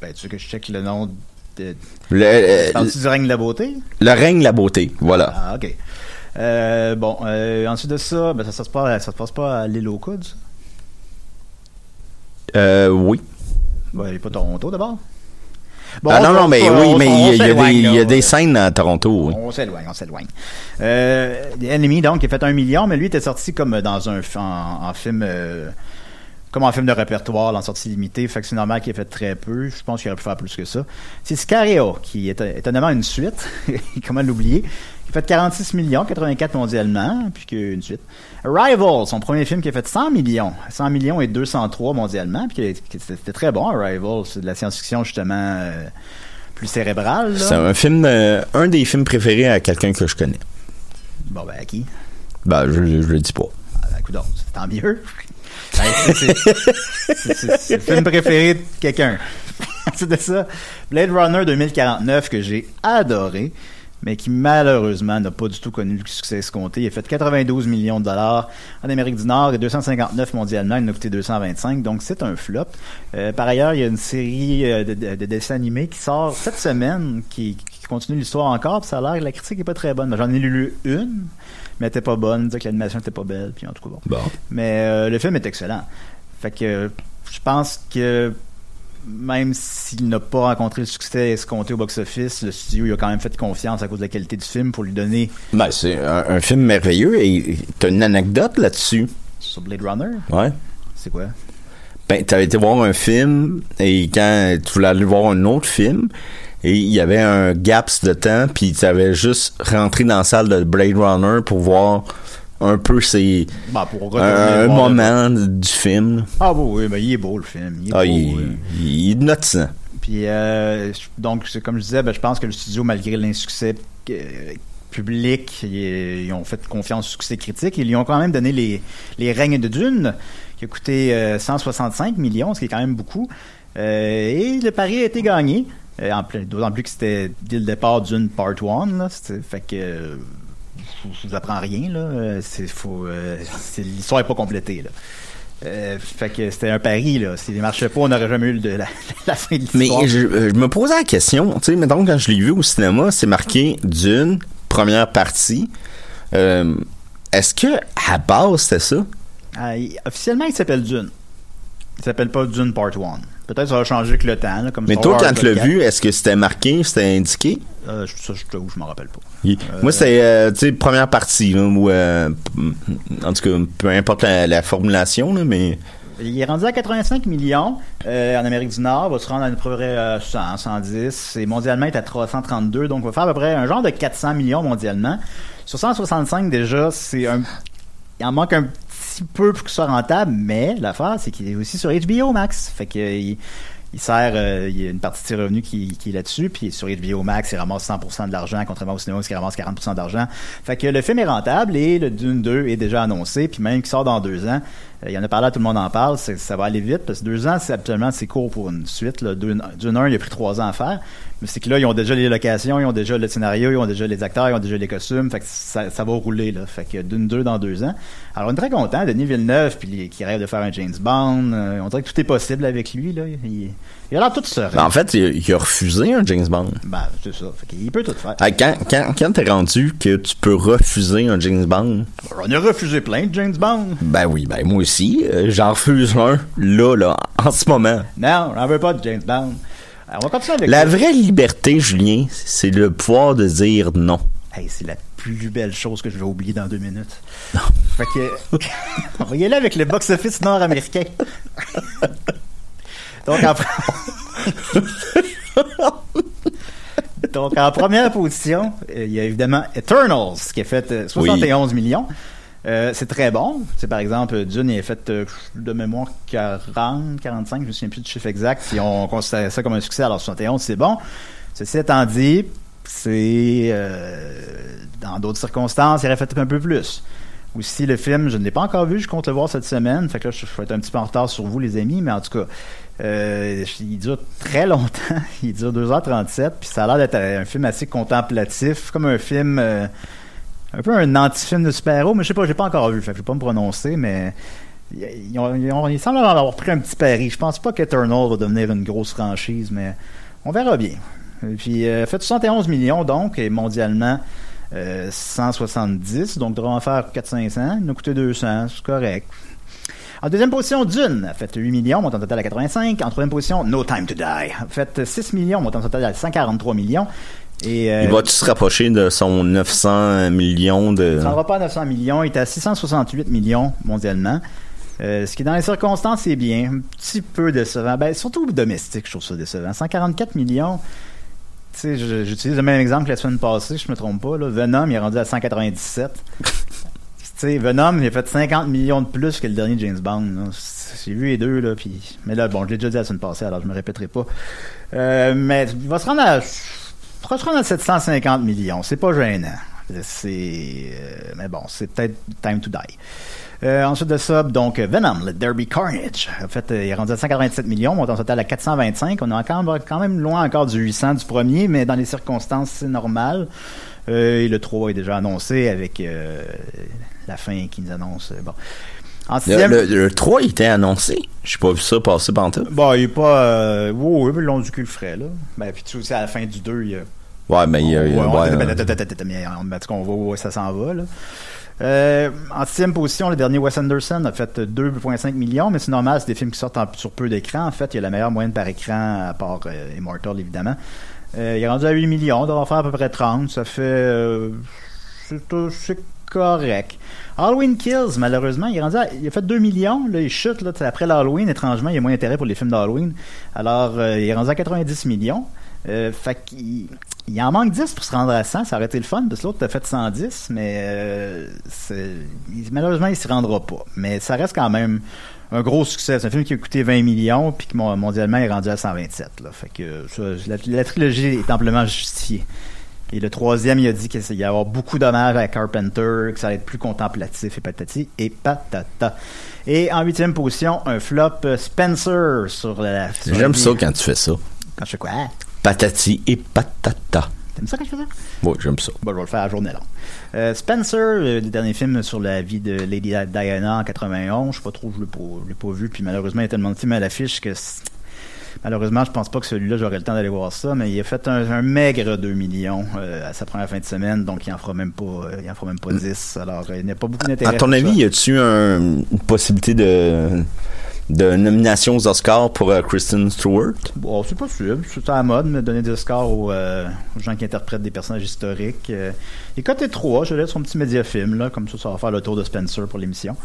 Ben, tu veux que je check le nom de.
Le, euh,
du règne de la beauté?
le règne, la beauté, voilà.
Ah, ok. Euh, bon, euh, ensuite de ça, ben, ça, ça se passe, ça se passe pas à l'île aux coudes? ça?
Euh, oui.
Ben, il pas Toronto d'abord. Bon,
ah
on-
non, non,
on-
mais oui, mais il y a, il y a
s'éloigne,
des, il y a
là.
des scènes à Toronto, oui.
On s'éloigne, on s'éloigne. Euh, Enemy, donc, qui a fait un million, mais lui était sorti comme dans un en, en film euh, comme en film de répertoire, en sortie limitée, fait que c'est normal qu'il ait fait très peu. Je pense qu'il aurait pu faire plus que ça. C'est Sicario, qui est étonnamment une suite, comment l'oublier, qui a fait 46 millions, 84 mondialement, puis qu'une suite. Arrival, son premier film qui a fait 100 millions, 100 millions et 203 mondialement, puis c'était très bon, Arrival, c'est de la science-fiction justement euh, plus cérébrale.
C'est un film, euh, un des films préférés à quelqu'un que je connais.
Bon, ben, à qui?
Ben, je, je, je le dis pas.
Ah, ben, coudonc, tant mieux. Ben, c'est- le film préféré de quelqu'un. de ça. Blade Runner 2049 que j'ai adoré, mais qui malheureusement n'a pas du tout connu le succès escompté. Il a fait 92 millions de dollars en Amérique du Nord et 259 mondialement. Il en a coûté 225, donc c'est un flop. Euh, par ailleurs, il y a une série euh, de, de- de dessins animés qui sort cette semaine, qui, qui continue l'histoire encore, puis ça a l'air que la critique est pas très bonne. J'en ai lu une, mais elle était pas bonne, dire que l'animation était pas belle, puis en tout cas bon.
Bon.
Mais euh, le film est excellent. Fait que je pense que même s'il n'a pas rencontré le succès escompté au box-office, le studio il a quand même fait confiance à cause de la qualité du film pour lui donner
Ben, c'est un, un film merveilleux et t'as une anecdote là-dessus?
sur Blade Runner?
Ouais.
C'est quoi?
Ben, t'avais été voir un film et quand tu voulais aller voir un autre film, et il y avait un gaps de temps, puis t'avais juste rentré dans la salle de Blade Runner pour voir un peu ses,
Bah,
un,
le-
moment du film.
Ah bon, oui, mais il est beau le film. Il est
Ah,
beau,
il,
oui.
il, il est.
Puis, euh, donc, c'est comme je disais, ben, je pense que le studio, malgré l'insuccès, que- public, ils, ils ont fait confiance au succès critique. Ils lui ont quand même donné les, les règnes de Dune, qui a coûté euh, 165 millions, ce qui est quand même beaucoup. Euh, et le pari a été gagné. Euh, D'autant plus que c'était dès le départ Dune Part 1. Là, C'était- fait que je vous apprends rien. Là. Euh, C'est, faut, euh, l'histoire n'est pas complétée. Là. Euh, fait que c'était un pari. Là. S'il ne marchait pas, on n'aurait jamais eu de la, la fin de
Mais
l'histoire.
je, euh, je me posais la question, tu sais, mettons quand je l'ai vu au cinéma, c'est marqué d'une première partie. Euh, Est-ce que à base c'était ça?
Ah, officiellement, il s'appelle Dune. Il s'appelle pas Dune Part 1. Peut-être ça va changer avec le temps. là, comme
Mais toi, quand tu l'as
4.
vu, est-ce que c'était marqué, c'était indiqué?
Euh, je- ça, je t'avoue, je m'en rappelle pas.
Il- Moi, c'est, euh, tu sais, première partie, là, où, euh, en tout cas, peu importe la, la formulation, là, mais
Il est rendu à 85 millions euh, en Amérique du Nord. va se rendre à peu près à 100, 110. Et mondialement, il est à 332. Donc, on va faire à peu près un genre de 400 millions mondialement. Sur 165, déjà, c'est un... Il en manque un peu pour que ce soit rentable, mais l'affaire, c'est qu'il est aussi sur HBO Max. Fait que il, sert, euh, il y a une partie de ses revenus qui, qui est là-dessus, puis sur HBO Max, il ramasse 100% de l'argent, contrairement au cinéma, il ramasse 40% d'argent. Fait que le film est rentable et le Dune 2 est déjà annoncé, puis même qu'il sort dans deux ans. Euh, il y en a parlé, tout le monde en parle, ça va aller vite, parce que deux ans, c'est absolument c'est court pour une suite. Dune, 1, il a pris trois ans à faire. Mais c'est que là, ils ont déjà les locations, ils ont déjà le scénario, ils ont déjà les acteurs, ils ont déjà les costumes. Fait ça, va rouler, là. Fait que Dune 2 dans deux ans. Alors, on est très content. Denis Villeneuve, puis qui rêve de faire un James Bond. euh, on dirait que tout est possible avec lui, là. Il a l'air tout serein.
ben, en fait, il, il a refusé un James Bond.
Ben, c'est ça. Fait qu'il peut tout faire.
Quand, quand, quand t'es rendu que tu peux refuser un James Bond,
On a refusé plein de James Bond.
ben oui, ben moi aussi, euh, j'en refuse un, là, là, en ce moment.
Non, on veut pas de James Bond. Alors, on va continuer avec
La vraie liberté, Julien, c'est le pouvoir de dire non.
Hey, c'est la plus belle chose que je vais oublier dans deux minutes. Fait que, on va y aller avec le box-office nord-américain. Donc, en... Donc, en première position, euh, il y a évidemment Eternals, qui a fait euh, 71 millions. Euh, c'est très bon. C'est par exemple, Dune il a fait euh, de mémoire 40, 45, je me souviens plus du chiffre exact. Si on considère ça comme un succès, alors 71, c'est bon. Ceci étant dit, c'est euh, dans d'autres circonstances, il aurait fait un peu plus. Aussi, le film, je ne l'ai pas encore vu, je compte le voir cette semaine. Fait que là, je vais être un petit peu en retard sur vous, les amis, mais en tout cas, euh, il dure très longtemps. Il dure 2h37, puis ça a l'air d'être un film assez contemplatif, comme un film, euh, un peu un anti-film de super-héros, mais je sais pas, j'ai pas encore vu, fait que je vais pas me prononcer, mais ils, ont, semblent avoir pris un petit pari. Je pense pas qu'Eternal va devenir une grosse franchise, mais on verra bien. Puis, euh, fait 71 millions, donc, et mondialement, euh, 170, donc devrait en faire 400-500. Il nous a coûté 200, c'est correct. En deuxième position, Dune a fait 8 millions, montant total à 85. En troisième position, No Time to Die a fait 6 millions, montant total à 143 millions. Et, euh,
Il va-tu se rapprocher de son 900 millions de...
ça ne va pas à 900 millions, il est à 668 millions mondialement. Euh, ce qui, dans les circonstances, c'est bien. Un petit peu décevant. Ben, surtout domestique, je trouve ça décevant. 144 millions. Tu sais, je- j'utilise le même exemple que la semaine passée, je me trompe pas. Là. Venom, il est rendu à 197. sais, Venom, il a fait 50 millions de plus que le dernier James Bond. J'ai vu les deux, là, puis... Mais là, bon, je l'ai déjà dit la semaine passée, alors je me répéterai pas. Euh, mais il va se rendre à... va se rendre à 750 millions. C'est pas gênant. C'est... euh, mais bon, c'est peut-être time to die. Euh, ensuite de ça, donc Venom, le Derby Carnage. En fait, euh, il est rendu à 187 millions, montant total à 425. On est encore, quand même loin encore du 800 du premier, mais dans les circonstances, c'est normal. Euh, et le 3 est déjà annoncé avec euh, la fin qui nous annonce. euh, bon. En
Le,
sixième,
le, le 3 il était annoncé. J'ai pas vu ça passer pantoute.
bon, il est pas. Euh, mais le long du cul le ferait, là. Ben, puis tu sais, aussi, à la fin du 2, il y a.
Ouais, mais il y a...
On- tout on où ça s'en va. Là. Euh, en sixième position, le dernier Wes Anderson a fait 2,5 millions, mais c'est normal, c'est des films qui sortent en- sur peu d'écran. En fait, il y a la meilleure moyenne par écran, à part euh, Immortal, évidemment. Euh, il est rendu à 8 millions, on doit en faire à peu près 30. Ça fait... c'est correct. Halloween Kills, malheureusement, il, a fait 2 millions. Là, il chute. Là, après l'Halloween, étrangement, il y a moins d'intérêt pour les films d'Halloween. Alors, euh, il est rendu à 90 millions. Euh, fait qu'il il en manque 10 pour se rendre à 100. Ça aurait été le fun, parce que l'autre a fait 110, mais euh, il- malheureusement, il s'y rendra pas. Mais ça reste quand même un gros succès. C'est un film qui a coûté 20 millions, puis qui mon- mondialement est rendu à 127. Là. Fait que ça, la trilogie est amplement justifiée. Et le troisième, il a dit qu'il y avoir beaucoup d'hommages à Carpenter, que ça allait être plus contemplatif et patati et patata. Et en huitième position, un flop euh, Spencer sur la. la
J'aime ça quand tu fais ça.
Quand je fais quoi?
Patati et patata.
T'aimes ça quand je fais ça?
Oui, j'aime ça.
Bon, je vais le faire à journée longue. Euh, Spencer, le dernier film sur la vie de Lady Diana en 91, je sais pas trop, je l'ai pas, je l'ai pas vu, puis malheureusement, il y a tellement de films à l'affiche que c'est- malheureusement, je pense pas que celui-là, j'aurai le temps d'aller voir ça, mais il a fait un, un maigre 2 millions euh, à sa première fin de semaine, donc il en fera même pas, euh, il en fera même pas 10, alors euh, il n'y a pas beaucoup d'intérêt.
À ton avis, y a-tu un- une possibilité de, de nomination aux Oscars pour euh, Kristen Stewart?
Bon, c'est possible. C'est à la mode, mais donner des scores aux, euh, aux gens qui interprètent des personnages historiques. Euh, et côté 3, je laisse son petit médiafilm, là, comme ça, ça va faire le tour de Spencer pour l'émission.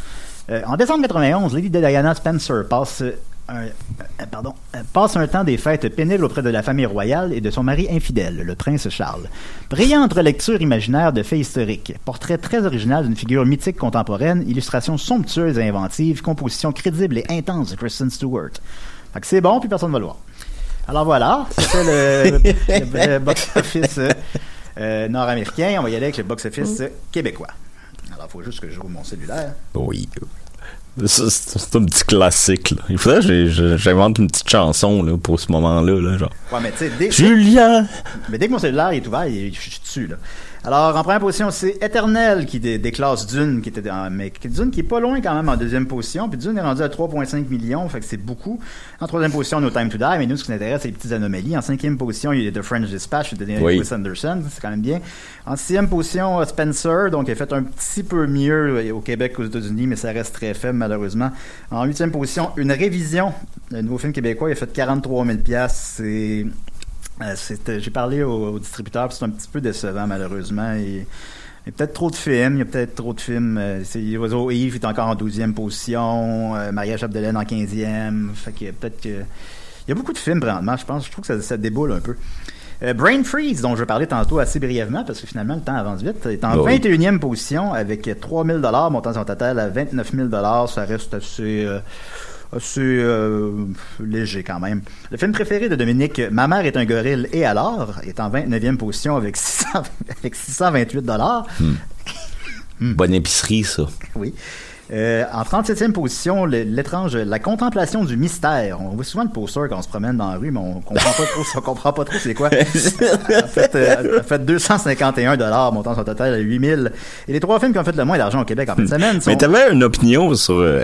En décembre 91, Lady Diana Spencer passe un, euh, pardon, euh, passe un temps des fêtes pénibles auprès de la famille royale et de son mari infidèle, le prince Charles. Brillante lecture imaginaire de faits historiques, portrait très original d'une figure mythique contemporaine, illustration somptueuse et inventive, composition crédible et intense de Kristen Stewart. Fait que c'est bon, puis personne ne va le voir. Alors voilà, c'était le, le- le box-office euh, nord-américain. On va y aller avec le box-office euh, québécois. Alors, il faut juste que je roule mon cellulaire.
Oui. C'est un petit classique. Là. Il faudrait que j'invente une petite chanson là, pour ce moment-là. Là, genre.
Ouais, mais tu sais, dès,
Julien!
mais dès que mon cellulaire est ouvert, il- je suis dessus, là. Alors, en première position, c'est Éternel qui dé- déclasse Dune, qui était dans, mais qui- Dune qui est pas loin quand même en deuxième position. Puis Dune est rendu à 3,5 millions, fait que c'est beaucoup. En troisième position, No Time to Die, mais nous, ce qui nous intéresse, c'est les petites anomalies. En cinquième position, il y a The French Dispatch de Daniel
Oui.
Wes Anderson, c'est quand même bien. En sixième position, Spencer, donc il a fait un petit peu mieux euh, au Québec qu'aux États-Unis, mais ça reste très faible malheureusement. En huitième position, une révision. Le nouveau film québécois, il a fait 43 000 C'est J'ai parlé au, au distributeur, c'est un petit peu décevant malheureusement. Et, il y a peut-être trop de films, il y a peut-être trop de films. Euh, c'est Oiseau Yves est encore en 12e position, euh, Maria Chapdelaine en 15e. Fait a peut-être que. Il y a beaucoup de films, présentement, je pense. Je trouve que ça, ça déboule un peu. Euh, Brain Freeze, dont je parlais tantôt assez brièvement, parce que finalement, le temps avance vite, est en
Oui.
21e position avec 3 000 montant son total à 29 000 Ça reste assez, assez euh, léger quand même. Le film préféré de Dominique, Ma mère est un gorille et alors, est en 29e position avec, 600 avec 628
Bonne épicerie, ça.
oui. Euh, en 37e position, l'étrange, la contemplation du mystère. On voit souvent le poster quand on se promène dans la rue, mais on comprend pas trop, on comprend pas trop c'est quoi. en fait, euh, a fait 251 dollars, montant son total à 8000. Et les trois films qui ont fait le moins d'argent au Québec en fin de semaine sont...
Mais t'avais une opinion sur. euh,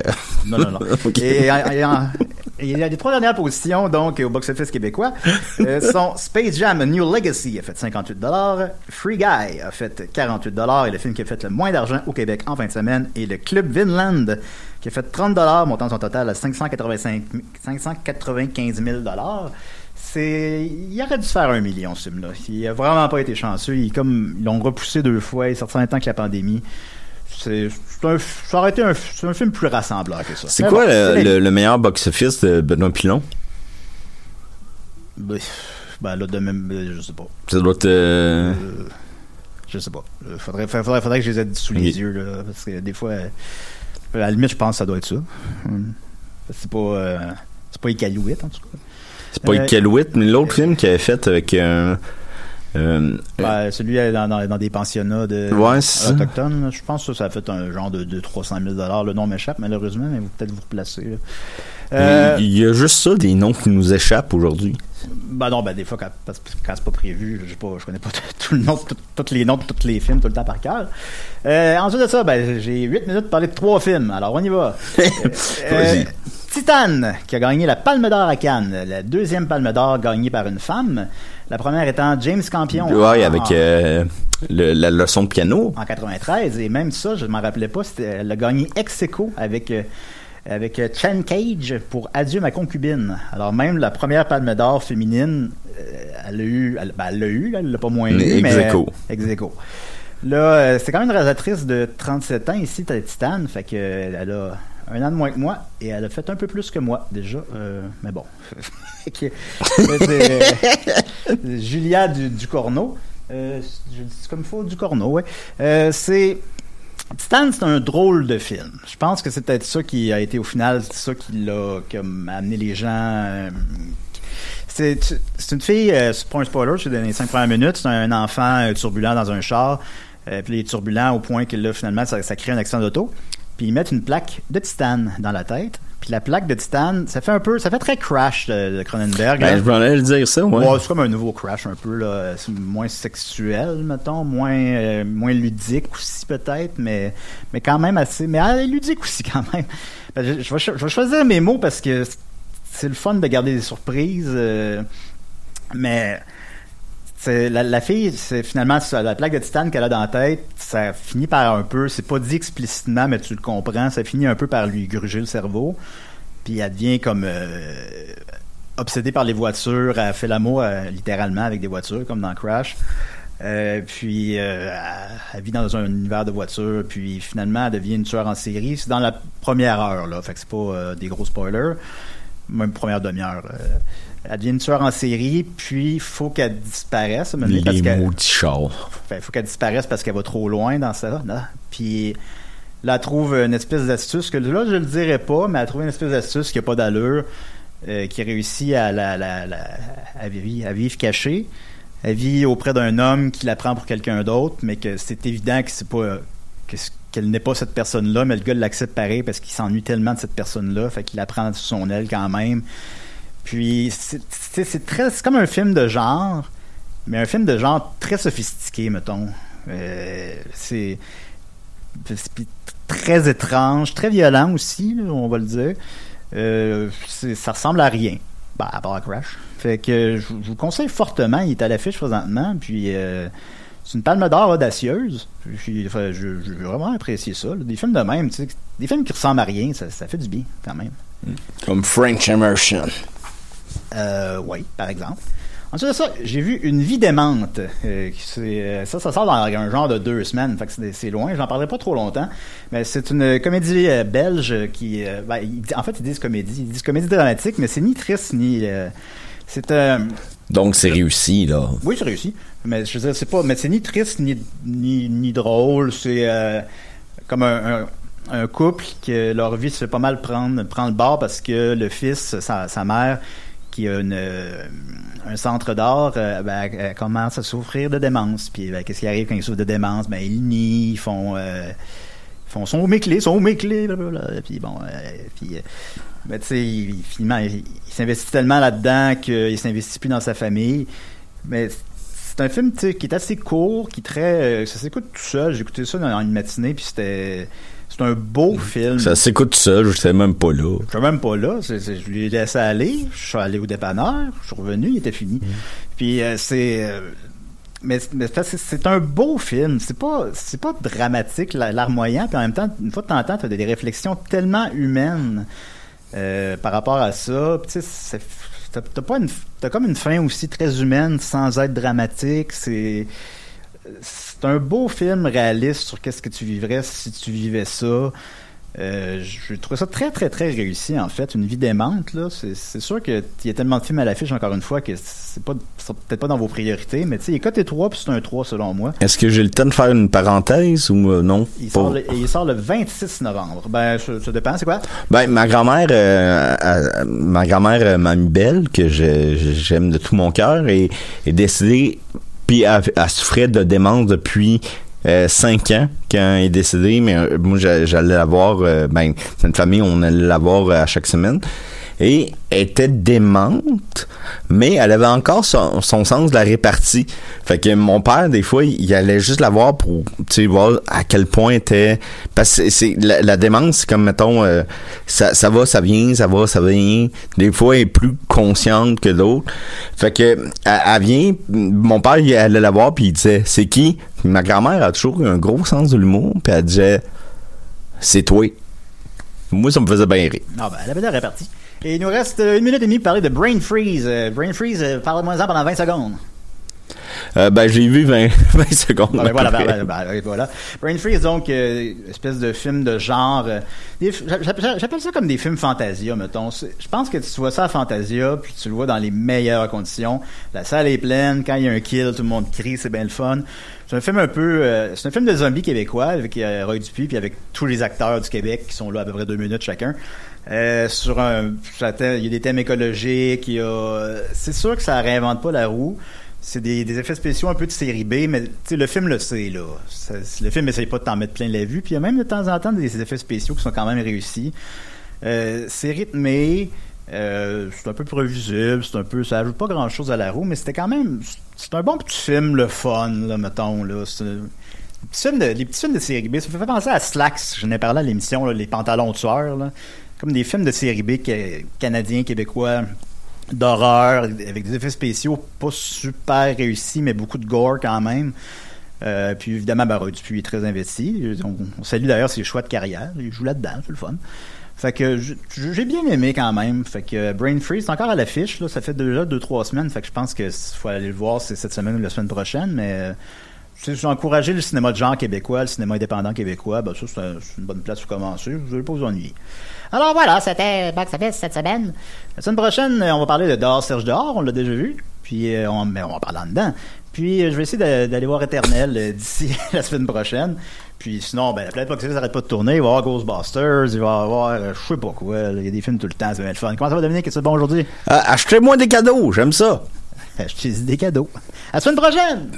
Non, non, non.
Ok.
Et, et en- et les trois dernières positions, donc, au box-office québécois, euh, sont Space Jam A New Legacy, a fait 58 Free Guy a fait 48 et le film qui a fait le moins d'argent au Québec en fin de semaine est le Club Vinland, qui a fait 30 montant son total à 585, 595 000 c'est, il aurait dû se faire un million, ce film-là. Il a vraiment pas été chanceux. Il, comme, ils l'ont repoussé deux fois. Il sorti en même temps que la pandémie. C'est un, ça aurait été un, c'est un film plus rassembleur que ça.
C'est quoi
bon,
le, meilleur box-office de Benoît Pilon?
Ben, ben, là, de même, ben, je sais pas.
Ça doit être. euh,
Je sais pas. Euh, Faudrait, faudrait, faudrait que je les aie sous les yeux, là, parce que des fois, euh, à la limite, je pense que ça doit être ça. C'est pas, euh, c'est pas Iqaluit, en tout cas.
C'est pas
Euh,
Iqaluit, mais l'autre film qu'il avait fait avec un. Euh,
Ben, celui euh, dans, dans, dans des pensionnats de
Ouais,
autochtones, là, je pense que ça, a fait un genre de, de 300 000 Le nom m'échappe malheureusement, mais vous peut-être vous replacer. Euh,
Il y a juste ça, des noms qui nous échappent aujourd'hui.
Ben non, ben des fois, quand, quand c'est pas prévu, je, sais pas, je connais pas tout le nom, de tout- tous les noms de tous les films tout le temps par cœur. Euh, ensuite de ça, ben, j'ai 8 minutes pour parler de trois films. Alors, on y va.
Vas-y.
Titan, qui a gagné la Palme d'Or à Cannes. La deuxième Palme d'Or gagnée par une femme. La première étant James Campion.
Ouais,
en-
avec euh, le- la leçon de piano.
en 93 et même ça je m'en rappelais pas elle a gagné ex aequo avec euh, avec euh, Chan Cage pour Adieu ma concubine alors même la première palme d'or féminine euh, elle a eu elle ben, elle l'a eu elle l'a pas moins eu
Ex
mais
aequo.
ex aequo. là c'est quand même une réalisatrice de 37 ans ici Titan fait que elle a un an de moins que moi et elle a fait un peu plus que moi déjà euh, mais bon c'est, euh, Julia du, Ducorneau euh, je dis comme il faut du corneau. Euh, c'est Titan, c'est un drôle de film. Je pense que c'est peut-être ça qui a été au final, c'est ça qui l'a comme amené les gens. c'est une fille, c'est pas un spoiler, c'est dans les cinq premières minutes, c'est un enfant turbulent dans un char, euh, puis il est turbulent au point que là, finalement, ça, ça crée un accident d'auto. Puis ils mettent une plaque de titane dans la tête. Puis la plaque de titane, ça fait un peu, ça fait très Crash de, Cronenberg.
Ben,
là.
je allais le dire ça, ouais.
Ouais, c'est comme un nouveau Crash un peu là, c'est moins sexuel mettons, moins euh, moins ludique aussi peut-être, mais mais quand même assez, mais ah, ludique aussi quand même. Ben, je, je vais, cho- je vais choisir mes mots parce que c'est le fun de garder des surprises, euh, mais la, fille, c'est finalement la plaque de titane qu'elle a dans la tête, ça finit par un peu, c'est pas dit explicitement, mais tu le comprends, ça finit un peu par lui gruger le cerveau, puis elle devient comme euh, obsédée par les voitures, elle fait l'amour euh, littéralement avec des voitures, comme dans Crash. Euh, puis elle, elle vit dans un univers de voitures, puis finalement elle devient une tueur en série. C'est dans la première heure, là, fait que c'est pas des gros spoilers, même première demi-heure. Euh. elle devient une tueur en série, puis il faut qu'elle disparaisse. parce
Les chars.
il faut qu'elle disparaisse parce qu'elle va trop loin dans ça. Puis là, elle trouve une espèce d'astuce que là, je le dirais pas, mais elle trouve une espèce d'astuce qui a pas d'allure, euh, qui réussit à, la, la- la- à, vivre, à vivre cachée. Elle vit auprès d'un homme qui la prend pour quelqu'un d'autre, mais que c'est évident que c'est pas que c- qu'elle n'est pas cette personne-là, mais le gars l'accepte pareil parce qu'il s'ennuie tellement de cette personne-là, fait qu'il la prend sous son aile quand même. Puis c'est très c'est comme un film de genre, mais un film de genre très sophistiqué, mettons. Euh, c'est très étrange, très violent aussi, on va le dire. Euh, ça ressemble à rien, bah, à part Crash. Fait que je, vous conseille fortement, il est à l'affiche présentement, puis euh, c'est une palme d'or audacieuse. J'ai vraiment apprécié ça. Des films de même, des films qui ressemblent à rien, ça, ça fait du bien quand même.
Comme French Immersion.
Euh, oui, par exemple. Ensuite de ça, j'ai vu Une vie démente. Euh, euh, ça, ça sort dans un genre de deux semaines. Fait que c'est, loin. J'en parlerai pas trop longtemps. Mais c'est une comédie euh, belge qui... ben, en fait, ils disent comédie. Ils disent comédie dramatique, mais c'est ni triste ni... c'est...
Donc, c'est réussi, là.
oui, c'est réussi. Mais je veux dire, c'est pas, mais c'est ni triste ni, ni, ni drôle. C'est comme un, un, un couple que leur vie se fait pas mal prendre, prendre le bord parce que le fils, sa, sa mère, qui a euh, un centre d'art, euh, ben, commence à souffrir de démence. Puis ben, qu'est-ce qui arrive quand ils souffrent de démence? Ben, ils nient, ils font... euh, ils font sont mes clés, blablabla. Puis bon, euh, puis, mais tu sais, finalement, il, s'investit tellement là-dedans qu'il s'investit plus dans sa famille. Mais c'est un film qui est assez court, qui très, ça s'écoute tout seul. J'ai écouté ça dans une matinée, puis c'était, c'est un beau film.
Ça s'écoute seul, je sais même pas là.
Je suis même pas là. C'est- c'est- je lui ai laissé aller. Je suis allé au dépanneur. Je suis revenu. Il était fini. Puis euh, c'est. euh, mais, mais c'est que un beau film. C'est pas, c'est pas dramatique, la- larmoyant. Puis en même temps, une fois de temps en temps, t'as des réflexions tellement humaines euh, par rapport à ça. Puis tu sais, t'as pas une, t'as comme une fin aussi très humaine sans être dramatique. C'est, c'est un beau film réaliste sur qu'est-ce que tu vivrais si tu vivais ça. Euh, je trouve ça très, très, très réussi, en fait. Une vie démente, là. C'est sûr qu'il y a tellement de films à l'affiche, encore une fois, que c'est pas, peut-être pas dans vos priorités, mais tu sais, il est 3, puis c'est un 3, selon moi.
Est-ce que j'ai le temps de faire une parenthèse ou euh, non?
Il sort, le, il sort le 26 novembre. Ben, ça, ça dépend, c'est quoi?
Ben, ma grand-mère, euh, ma grand-mère, Mamie Belle, que j'aime de tout mon cœur, est, est décédée, puis elle, elle souffrait de démence depuis euh, cinq ans quand elle est décédée, mais euh, moi, j'a- j'allais la voir, euh, ben, c'est une famille, on allait la voir euh, à chaque semaine. Et était démente, mais elle avait encore son, son sens de la répartie. Fait que mon père, des fois, il allait juste la voir pour, voir à quel point était... Parce que c'est- la, la démence, c'est comme, mettons, euh, ça, va, ça vient, ça va, ça vient. Des fois, elle est plus consciente que d'autres. Fait que, elle, vient, mon père, il allait la voir, puis il disait, c'est qui? Ma grand-mère a toujours eu un gros sens de l'humour, puis elle disait, c'est toi. Moi, ça me faisait bien rire.
Non, ben, elle avait la répartie. Et il nous reste euh, une minute et demie pour parler de Brain Freeze. Euh, Brain Freeze, euh, parle-moi-en pendant 20 secondes.
Euh, ben, j'ai vu 20, 20 secondes.
Ah, ben voilà, ben, ben, ben, voilà. Brain Freeze, donc, euh, espèce de film de genre. euh, j'appelle ça comme des films Fantasia, mettons. Je pense que tu vois ça à Fantasia, puis tu le vois dans les meilleures conditions. La salle est pleine, quand il y a un kill, tout le monde crie, c'est bien le fun. C'est un film un peu. c'est un film de zombies québécois avec Roy Dupuis, puis avec tous les acteurs du Québec qui sont là à peu près deux minutes chacun. Euh, sur un, il y a des thèmes écologiques, il y a, c'est sûr que ça réinvente pas la roue. C'est des, effets spéciaux un peu de série B, mais le film le sait, là. Le film essaye pas de t'en mettre plein la vue, puis il y a même de temps en temps des effets spéciaux qui sont quand même réussis. Euh, c'est rythmé, euh, c'est un peu prévisible, c'est un peu, ça ajoute pas grand chose à la roue, mais c'était quand même, c'est un bon petit film, le fun, là, mettons, là. Les petits films de, série B, ça me fait penser à Slacks, j'en ai parlé à l'émission, les pantalons tueurs, là. Comme des films de série B ca- canadiens, québécois, d'horreur, avec des effets spéciaux pas super réussis, mais beaucoup de gore quand même. Euh, puis évidemment, Barra Dupuis est très investi. On, salue d'ailleurs ses choix de carrière. Il joue là-dedans, c'est le fun. Fait que j'ai bien aimé quand même. Fait que Brain Freeze, c'est encore à l'affiche. Là, ça fait déjà deux trois semaines. Fait que je pense que faut aller le voir c'est cette semaine ou la semaine prochaine. Mais euh, j'ai encouragé le cinéma de genre québécois, le cinéma indépendant québécois, ben ça c'est une bonne place pour commencer. Vous n'allez pas vous ennuyer. Alors voilà, c'était Box Office cette semaine. La semaine prochaine, euh, on va parler de Dehors Serge Dehors, on l'a déjà vu. Puis euh, on, mais on va parler en dedans. Puis euh, je vais essayer d'aller voir Éternel d'ici la semaine prochaine. Puis sinon, ben, la planète Box Office n'arrête pas de tourner. Il va y avoir Ghostbusters, il va y avoir euh, je sais pas quoi. là. Il y a des films tout le temps, c'est bien le fun. Comment ça va Dominique? Qu'est-ce que c'est bon aujourd'hui?
Achetez-moi des cadeaux, j'aime ça.
Achetez des cadeaux. À la semaine prochaine!